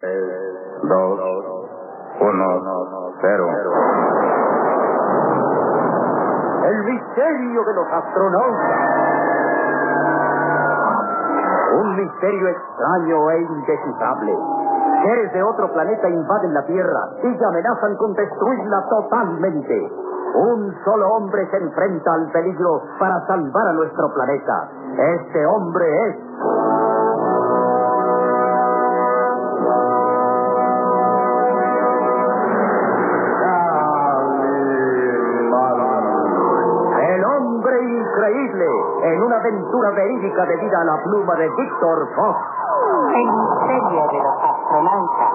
Dos, uno, cero. El misterio de los astronautas. Un misterio extraño e indescifrable. Seres de otro planeta invaden la Tierra y amenazan con destruirla totalmente. Un solo hombre se enfrenta al peligro para salvar a nuestro planeta. Este hombre es... en una aventura verídica debida a la pluma de Víctor Fox. El misterio de los astronautas.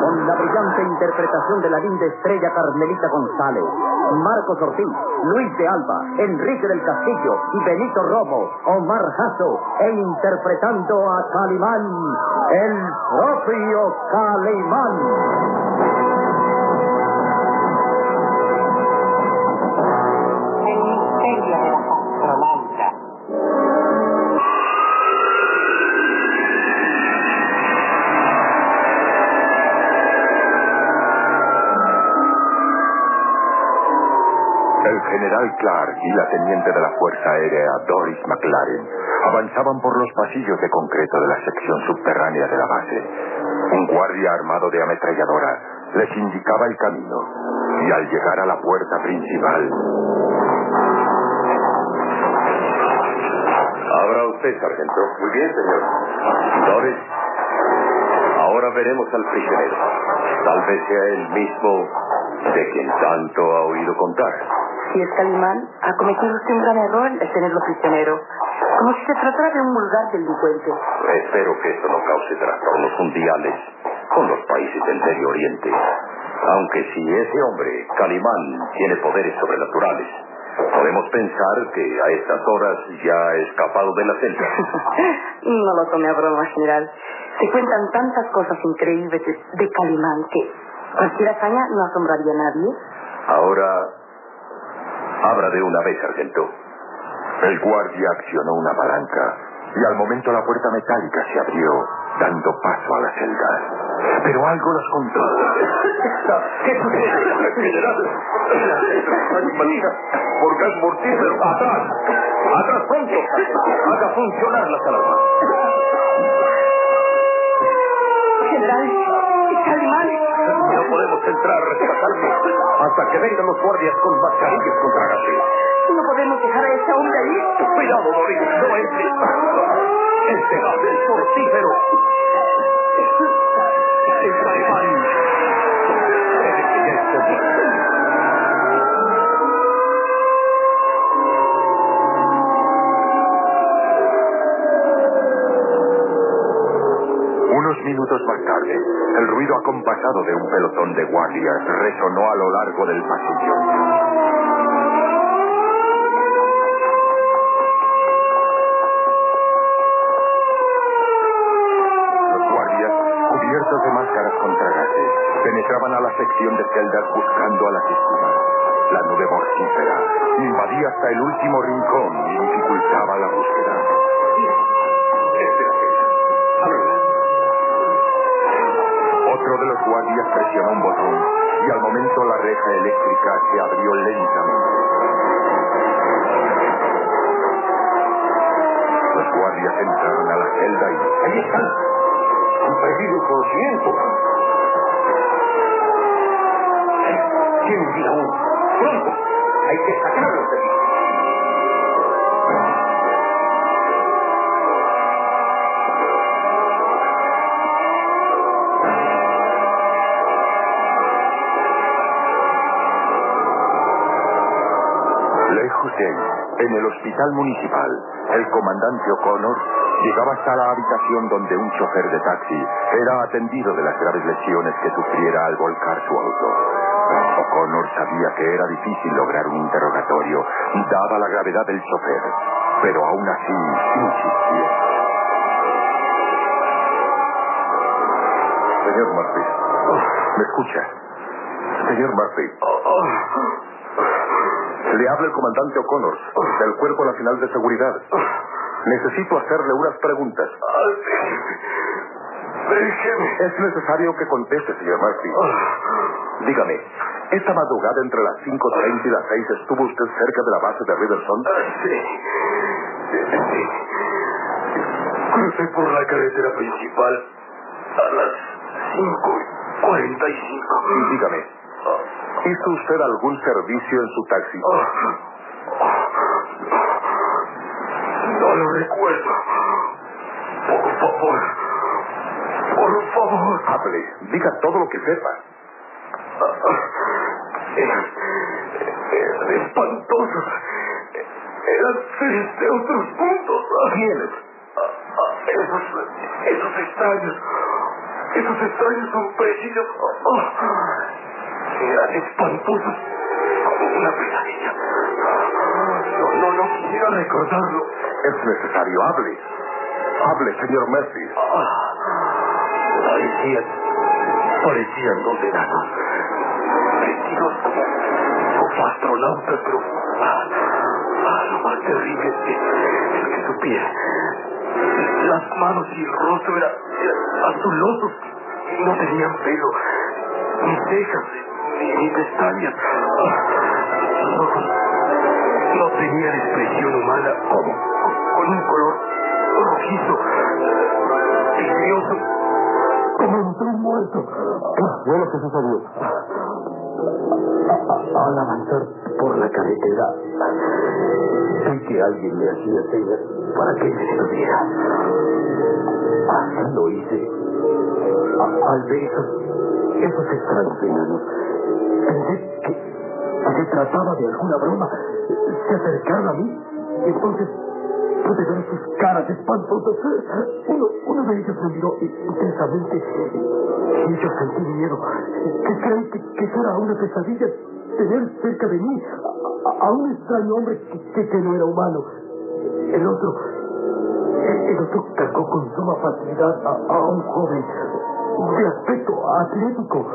Con la brillante interpretación de la linda estrella Carmelita González, Marcos Ortiz, Luis de Alba, Enrique del Castillo y Benito Romo, Omar Jasso, e interpretando a Calimán, el propio Calimán. El general Clark y la teniente de la Fuerza Aérea Doris McLaren avanzaban por los pasillos de concreto de la sección subterránea de la base. Un guardia armado de ametralladora les indicaba el camino y al llegar a la puerta principal... Abra usted, sargento. Muy bien, señor. Doris, ahora veremos al prisionero. Tal vez sea el mismo de quien tanto ha oído contar. Si es Calimán, ha cometido usted un gran error al tenerlo prisionero. Como si se tratara de un vulgar delincuente. Espero que esto no cause trastornos mundiales con los países del Medio Oriente. Aunque si ese hombre, Calimán, tiene poderes sobrenaturales, podemos pensar que a estas horas ya ha escapado de la celda. no lo tome a broma, general. Se cuentan tantas cosas increíbles de, de Calimán que cualquier hazaña no asombraría a nadie. Ahora, abra de una vez, sargento. El guardia accionó una palanca y al momento la puerta metálica se abrió, dando paso a la celda. Pero algo los controla. ¿Qué sucede? General, por gas mortífero. ¡Atrás! ¡Atrás pronto! Haga funcionar las alarmas. General, Calimán. No podemos entrar a rescatarlo hasta que vengan los guardias con mascarillas contra gases. No podemos dejar a ese hombre ahí. Cuidado, Doris, no entre. Este gas es mortífero. Unos minutos más tarde, el ruido acompasado de un pelotón de guardias resonó a lo largo del pasillo. Los guardias, cubiertos de máscaras contra gases, penetraban a la sección de celdas buscando a las víctimas. La nube mortífera invadía hasta el último rincón y dificultaba la búsqueda. Otro de los guardias presionó un botón y al momento la reja eléctrica se abrió lentamente. Los guardias entraron a la celda y... Ahí están. Han perdido el conocimiento. Pronto. Hay que sacarlos de aquí. Lejos de ahí, en el hospital municipal, el comandante O'Connor Llegaba hasta la habitación donde un chofer de taxi era atendido de las graves lesiones que sufriera al volcar su auto. O'Connor sabía que era difícil lograr un interrogatorio, dada la gravedad del chofer, pero aún así insistió. Señor Murphy, ¿me escucha? Señor Murphy. Le habla el comandante O'Connor, del Cuerpo Nacional de Seguridad. Necesito hacerle unas preguntas. Es necesario que conteste, señor Murphy. Dígame, esta madrugada entre las 5.30 y las 6 estuvo usted cerca de la base de Riverson? Sí. Sí. Crucé por la carretera principal a las 5.45. Y dígame, ¿hizo usted algún servicio en su taxi? No lo recuerdo. Por favor. Por favor. Hable, diga todo lo que sepa. Eran espantosos. Eran de otros mundos. ¿Quiénes? Esos, esos extraños. Esos extraños son precisos. Eran espantosos como una pesadilla. No, no, no quisiera recordarlo. Es necesario, hable. Hable, señor Murphy. Parecían, parecían dos enanos. Vestidos como, como astronautas, pero ah, lo más terrible es, es que su las manos y el rostro eran, eran azulosos. No tenían pelo, ni cejas, ni, ni pestañas. Sus ojos no tenían expresión humana. ¿Cómo? Con un color rojizo, vidrioso, como un muerto. ¿Qué lo que sucedió? Al avanzar por la carretera, vi que alguien me hacía señas para que me detuviera. Así lo hice. Al ver esos, esos extraños enanos, pensé que, se trataba de alguna broma. Se acercaron a mí entonces pude ver sus caras espantosas. Uno, uno de ellos me miró intensamente y yo sentí miedo. ¿Qué creí que, que era una pesadilla? Tener cerca de mí a, un extraño hombre que, que, no era humano. El otro, el otro cargó con suma facilidad a, a un joven de aspecto atlético,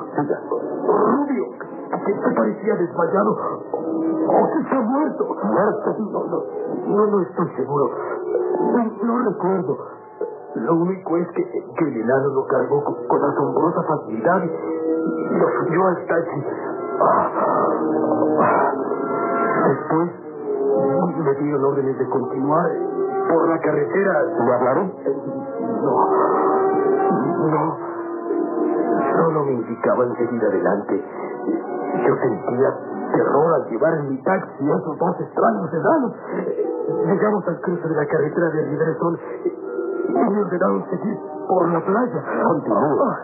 rubio, que, que parecía desmayado o quizá muerto. Muerto. No, no, no, no estoy seguro. No, recuerdo. Lo único es que, que el enano lo cargó con, con asombrosa facilidad y, lo subió al taxi. Después me dieron órdenes de continuar por la carretera. ¿Lo hablaron? No. No. Solo me indicaban seguir adelante. Yo sentía terror al llevar en mi taxi a esos dos extraños enanos. Llegamos al cruce de la carretera de Riversol y me ordenaron seguir por la playa. Continúa.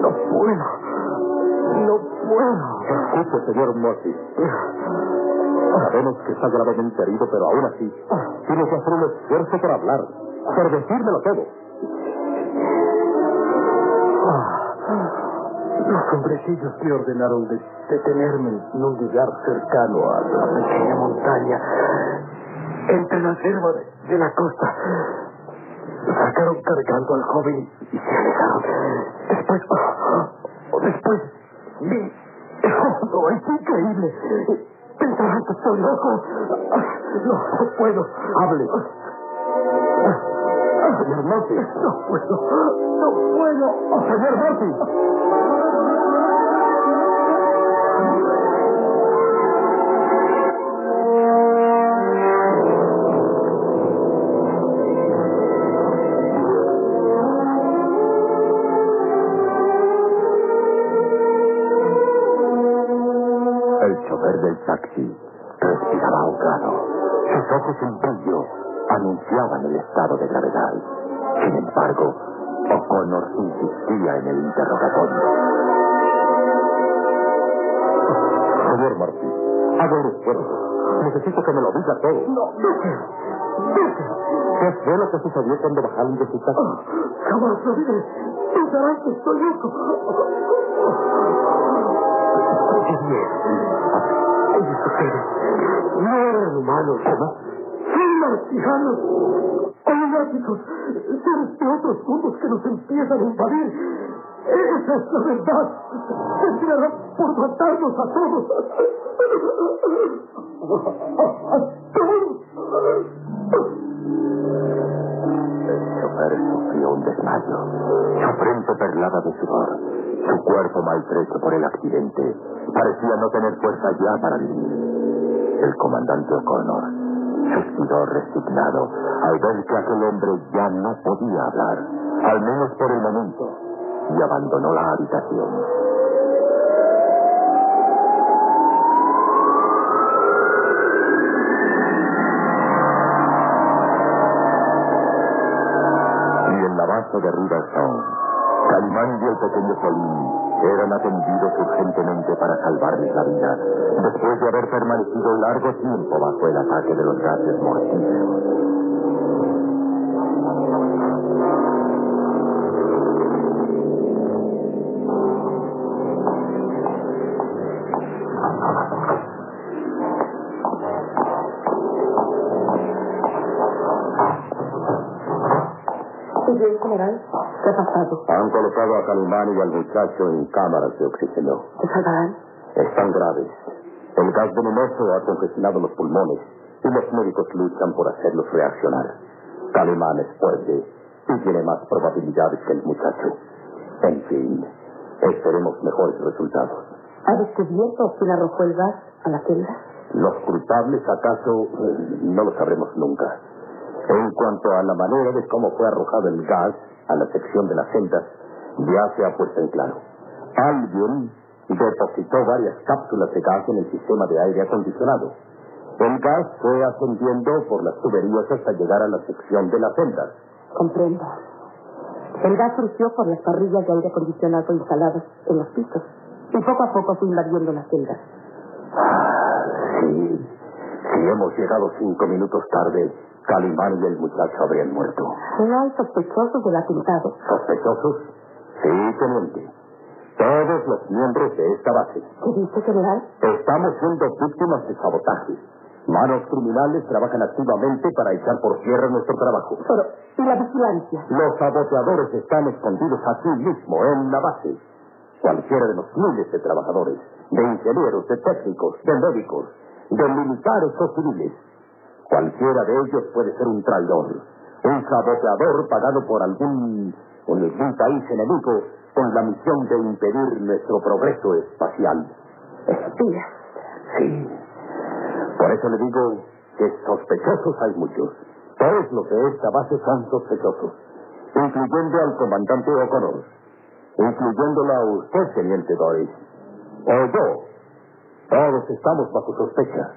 No puedo. No puedo. Escuche, señor Murphy. Sabemos que está gravemente herido, pero aún así, tiene que hacer un esfuerzo por hablar, por decírmelo todo. Los hombrecillos me ordenaron de detenerme en un lugar cercano a la pequeña montaña, entre la selva de, la costa. Sacaron cargando al joven y se alejaron. Después, oh, después, vi... Oh, no, es increíble. Pensarán que estoy loco. No, puedo. Hable. Señor Murphy. No puedo. No puedo. Señor Murphy. El chofer del taxi respiraba ahogado. Sus ojos en anunciaban el estado de gravedad. Sin embargo, O'Connor insistía en el interrogatorio. Señor Murphy, Hago un esfuerzo. Necesito que me lo diga todo. No. ¿Qué fue lo que sucedió cuando bajaron de su casa? Jamás lo diré. Pensarás que estoy loco. No eran humanos, ¿no? Son marcianos. Olunáticos. Seres de otros mundos que nos empiezan a invadir. Esa es la verdad. Terminarán por matarnos a todos. ¡A todos! El chofer sufrió un desmayo. Su frente perlada de sudor. Su cuerpo maltrecho por el accidente. Parecía no tener fuerza ya para vivir. El comandante O'Connor suspiró resignado al ver que aquel hombre ya no podía hablar, al menos por el momento, y abandonó la habitación. Y en la base de Riverstone, Calimán y el pequeño Solín eran atendidos urgentemente para salvarles la vida, después de haber permanecido largo tiempo bajo el ataque de los gases mortíferos. ¿Qué ha pasado? Han colocado a Calimán y al muchacho en cámaras de oxígeno. ¿Se salvarán? Están graves. El gas venenoso ha congestionado los pulmones y los médicos luchan por hacerlos reaccionar. Calimán es fuerte y tiene más probabilidades que el muchacho. En fin, esperemos mejores resultados. ¿Ha descubierto quién arrojó el gas a la celda? Los culpables, acaso, no lo sabremos nunca. En cuanto a la manera de cómo fue arrojado el gas a la sección de las celdas, ya se ha puesto en claro. Alguien depositó varias cápsulas de gas en el sistema de aire acondicionado. El gas fue ascendiendo por las tuberías hasta llegar a la sección de las celdas. Comprendo. El gas surgió por las parrillas de aire acondicionado instaladas en los pisos y poco a poco fue invadiendo las celdas. Ah, sí. Si hemos llegado cinco minutos tarde, Calimán y el muchacho habrían muerto. ¿No hay sospechosos del atentado? ¿Sospechosos? Sí, teniente. Todos los miembros de esta base. ¿Qué dice, general? Estamos siendo víctimas de sabotaje. Manos criminales trabajan activamente para echar por tierra nuestro trabajo. Pero, ¿y la vigilancia? Los saboteadores están escondidos aquí mismo, en la base. Cualquiera de los miles de trabajadores, de ingenieros, de técnicos, de médicos, de militares o civiles. Cualquiera de ellos puede ser un traidor, un saboteador pagado por algún, por algún país enemigo con la misión de impedir nuestro progreso espacial. Espías. Sí. Por eso le digo que sospechosos hay muchos. Todos los de esta base son sospechosos, incluyendo al comandante O'Connor, incluyéndola a usted, teniente Doris, o yo. Todos estamos bajo sospecha.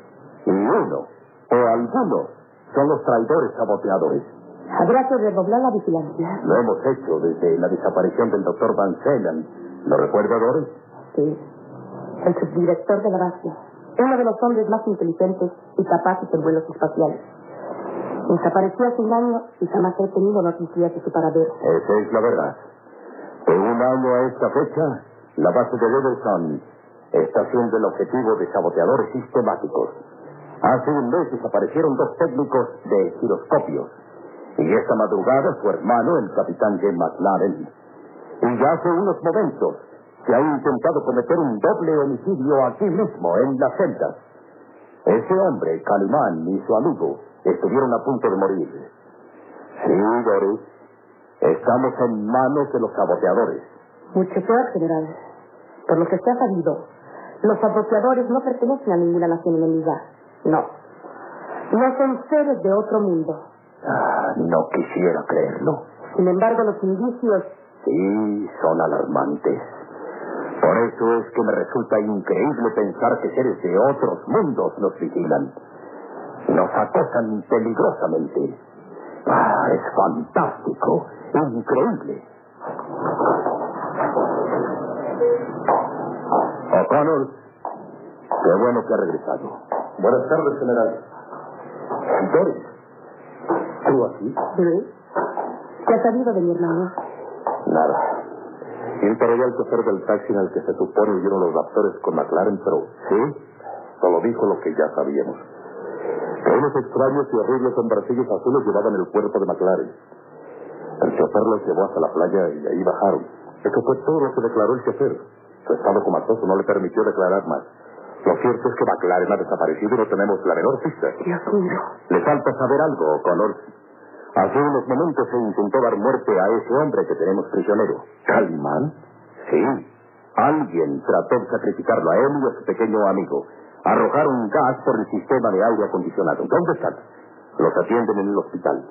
Y uno, o algunos, son los traidores saboteadores. Habrá que redoblar la vigilancia. Lo hemos hecho desde la desaparición del doctor Van Zeeland. ¿Lo recuerda, Doris? Sí. El subdirector de la base. Uno de los hombres más inteligentes y capaces en vuelos espaciales. Desapareció hace un año y jamás he tenido noticias de su paradero. Esa es la verdad. De un año a esta fecha, la base de Riverstone está siendo el objetivo de saboteadores sistemáticos. Hace un mes desaparecieron dos técnicos de giroscopios. Y esta madrugada su hermano, el capitán Jim McLaren. Y ya hace unos momentos se ha intentado cometer un doble homicidio aquí mismo, en las celdas. Ese hombre, Calimán, y su amigo, estuvieron a punto de morir. Sí, Doris. Estamos en manos de los saboteadores. Mucho peor, general. Por lo que se ha sabido, los saboteadores no pertenecen a ninguna nación enemiga. No. No son seres de otro mundo. Ah, no quisiera creerlo. Sin embargo, los indicios Sí, son alarmantes. Por eso es que me resulta increíble pensar que seres de otros mundos nos vigilan. Nos acosan peligrosamente. Ah, es fantástico, increíble. O'Connor, Qué bueno que ha regresado. Buenas tardes, general. Doris, ¿tú aquí? ¿Sí? ¿Qué ha sabido de mi hermano? Nada. Interrogué al chofer del taxi en el que se supone huyeron los raptores con McLaren, pero sí, solo dijo lo que ya sabíamos. Que unos extraños y horribles hombrecillos azules llevaban el cuerpo de McLaren. El chofer los llevó hasta la playa y ahí bajaron. Eso fue todo lo que declaró el chofer. Su estado comatoso no le permitió declarar más. Lo cierto es que McLaren ha desaparecido y no tenemos la menor pista. Dios mío. Le falta saber algo, Connor. Hace unos momentos se intentó dar muerte a ese hombre que tenemos prisionero. ¿Calimán? Sí. Alguien trató de sacrificarlo a él y a su pequeño amigo. Arrojaron gas por el sistema de aire acondicionado. ¿Dónde están? Los atienden en el hospital.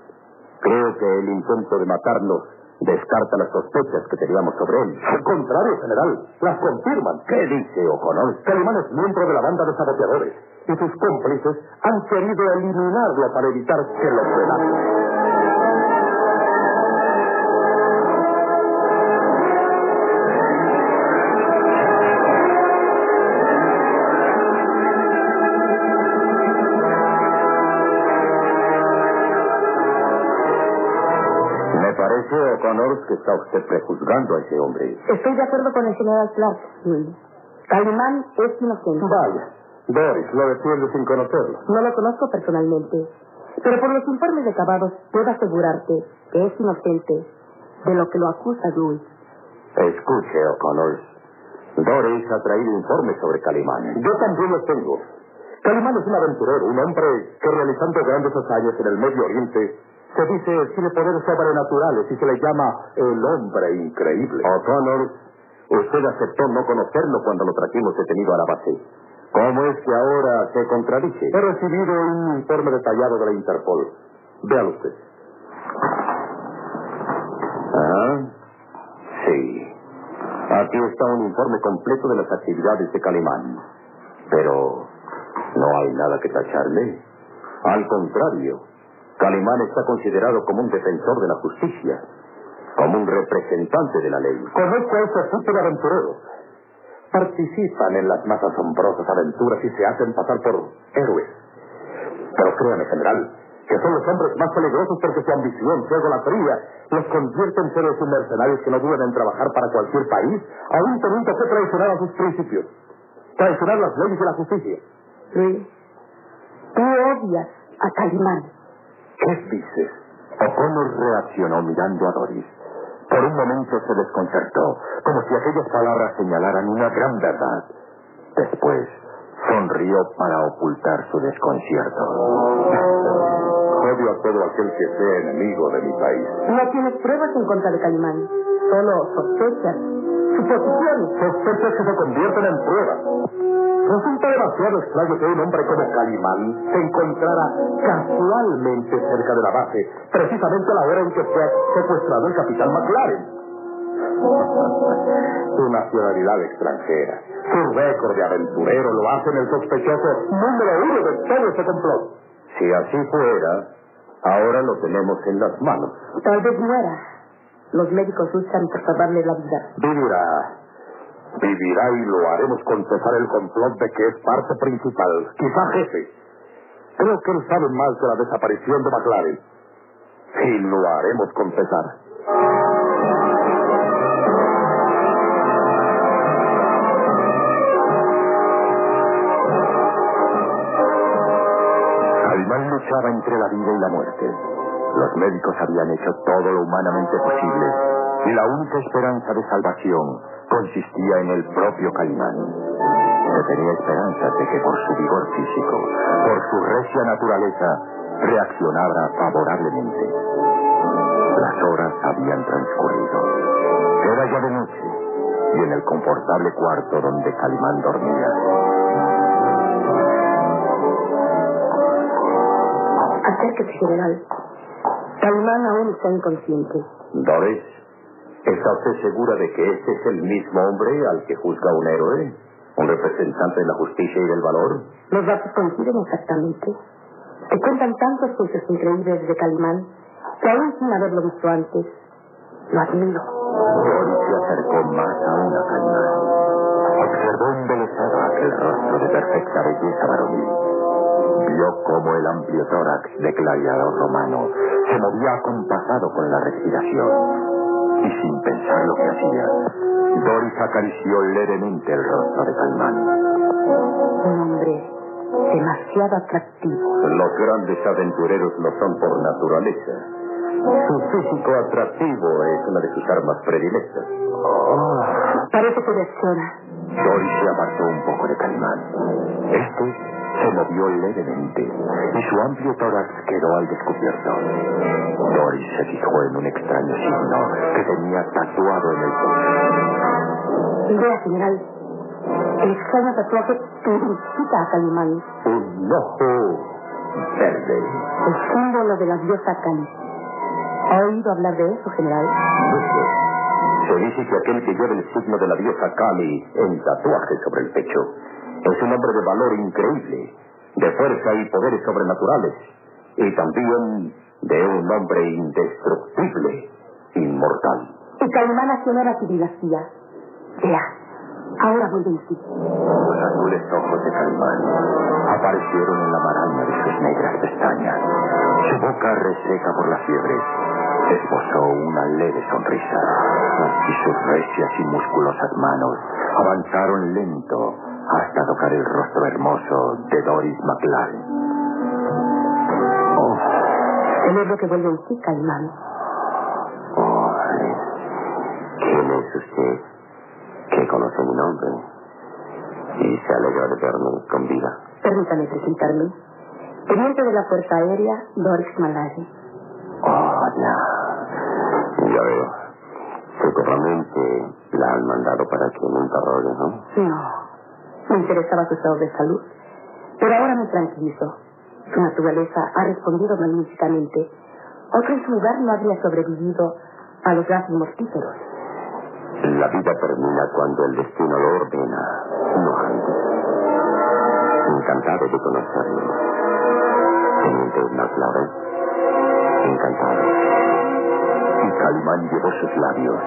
Creo que el intento de matarlos descarta las sospechas que teníamos sobre él. Al contrario, general, las confirman. ¿Qué dice O'Connor? Calimán es miembro de la banda de saboteadores y sus cómplices han querido eliminarlo para evitar que lo delate. O'Connor, que está usted prejuzgando a ese hombre. Estoy de acuerdo con el general Clark. Luis. Calimán es inocente. Vaya, Doris lo defiende sin conocerlo. No lo conozco personalmente, pero por los informes recabados puedo asegurarte que es inocente de lo que lo acusa Luis. Escuche, O'Connor. Doris ha traído informes sobre Calimán. Yo también los tengo. Calimán es un aventurero, un hombre que realizando grandes hazañas en el Medio Oriente se dice tiene poderes sobrenaturales y se le llama el hombre increíble. O'Connor, usted aceptó no conocerlo cuando lo trajimos detenido a la base. ¿Cómo es que ahora se contradice? He recibido un informe detallado de la Interpol. Véalo usted. Ah, sí. Aquí está un informe completo de las actividades de Calimán. Pero no hay nada que tacharle. Al contrario, Calimán está considerado como un defensor de la justicia, como un representante de la ley. Conozco a ese tipo de aventureros. Participan en las más asombrosas aventuras y se hacen pasar por héroes. Pero créame, general, que son los hombres más peligrosos porque su ambición, su egolatría, los convierte en seres mercenarios que no duden en trabajar para cualquier país, aún teniendo que traicionar a sus principios. Traicionar las leyes de la justicia. Luis, tú odias a Calimán. ¿Qué dices? O'Connor reaccionó mirando a Doris. Por un momento se desconcertó, como si aquellas palabras señalaran una gran verdad. Después sonrió para ocultar su desconcierto. Odio a todo aquel que sea enemigo de mi país. No tienes pruebas en contra de Calimán, solo sospechas, suposiciones. Sospechas que se convierten en pruebas. Resulta demasiado extraño que un hombre como Calimán se encontrara casualmente cerca de la base, precisamente a la hora en que fue secuestrado el capitán McLaren. Su nacionalidad extranjera, su récord de aventurero lo hacen el sospechoso número uno de todo este complot. Si así fuera, ahora lo tenemos en las manos. Tal vez muera. Los médicos luchan por salvarle la vida. Vivirá. Vivirá y lo haremos confesar el complot de que es parte principal, quizá jefe. Creo que él sabe más de la desaparición de McLaren. Y lo haremos confesar. Calimán luchaba entre la vida y la muerte. Los médicos habían hecho todo lo humanamente posible y la única esperanza de salvación consistía en el propio Calimán. Se tenía esperanza de que por su vigor físico, por su recia naturaleza, reaccionara favorablemente. Las horas habían transcurrido. Era ya de noche y en el confortable cuarto donde Calimán dormía, Acérquese, general. Calimán aún está inconsciente. Doris, ¿está usted segura de que este es el mismo hombre al que juzga un héroe? ¿Un representante de la justicia y del valor? Los datos coinciden exactamente. Se cuentan tantos hechos increíbles de Calimán que aún sin haberlo visto antes, lo admiro. Doris se acercó más aún a Calimán. Observó embelesado aquel rostro de perfecta belleza varonil. Vio cómo el amplio tórax de gladiador romano se movía acompasado con la respiración. Y sin pensar lo que hacía, Doris acarició levemente el rostro de Calimán. Un hombre demasiado atractivo. Los grandes aventureros lo son por naturaleza. Su físico atractivo es una de sus armas predilectas. Oh, parece que reacciona. Doris se apartó un poco de Calimán. Este se movió levemente y su amplio tórax quedó al descubierto. Doris se fijó en un extraño signo que tenía tatuado en el pecho. Vea, general, el extraño tatuaje identifica a Calimán. Un ojo verde. El símbolo de la diosa Cali. ¿Ha oído hablar de eso, general? Mucho. Se dice que aquel que lleva el signo de la diosa Kali en tatuaje sobre el pecho es un hombre de valor increíble, de fuerza y poderes sobrenaturales, y también de un hombre indestructible, inmortal. Y Calimán accionó su dinastía. Vea, ahora vuelve en sí. Los azules ojos de Calimán aparecieron en la maraña de sus negras pestañas. Su boca reseca por la fiebre esbozó una leve sonrisa y sus recias y musculosas manos avanzaron lento hasta tocar el rostro hermoso de Doris McLaren. Oh, el lo que vuelve en sí. Oh, ¿quién es usted? Que conoce mi nombre y se alegra de verme con vida. Permítame presentarme. Teniente de la Fuerza Aérea, Doris Malari. Oh, ya. Ya veo. Seguramente la han mandado para que me interrogue, ¿no? No. Me interesaba su estado de salud. Pero ahora me tranquilizo. Su naturaleza ha respondido magníficamente. Otro en su lugar no habría sobrevivido a los gases mortíferos. La vida termina cuando el destino lo ordena, no antes. Encantado de conocerlo. Teniente McLaren. Encantado. Y Calimán llevó sus labios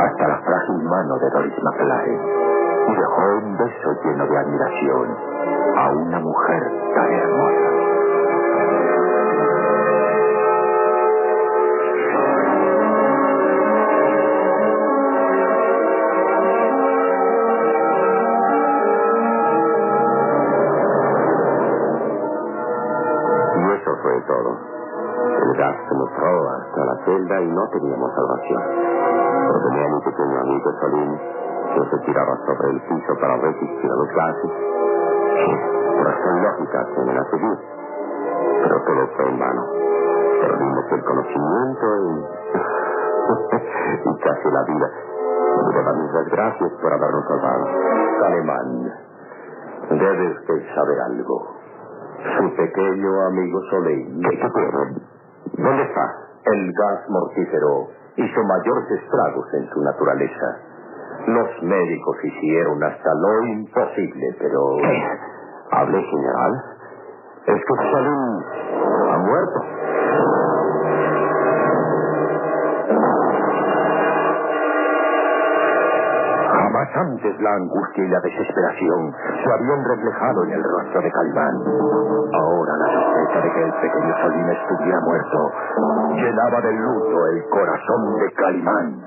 hasta la frágil mano de Doris McLaren y dejó un beso lleno de admiración a una mujer tan hermosa. Y eso fue todo. El gas penetró hasta la celda y no teníamos salvación. Ordené a mi pequeño amigo Solín que se tiraba sobre el piso para resistir a los gases. Por razón lógica tienen a seguir. Pero todo fue en vano. Perdimos el conocimiento y... y casi la vida. Dar las gracias por habernos salvado. Alemán, debe usted saber algo. Su pequeño amigo Soleil. ¿Qué, tiene? ¿Dónde está? El gas mortífero hizo mayores estragos en su naturaleza. Los médicos hicieron hasta lo imposible, pero... ¿Qué? Hable, general. Es que Salim ha muerto. Jamás antes la angustia y la desesperación se habían reflejado en el rostro de Calimán. Ahora la sospecha de que el pequeño Salim estuviera muerto llenaba de luto el corazón de Calimán.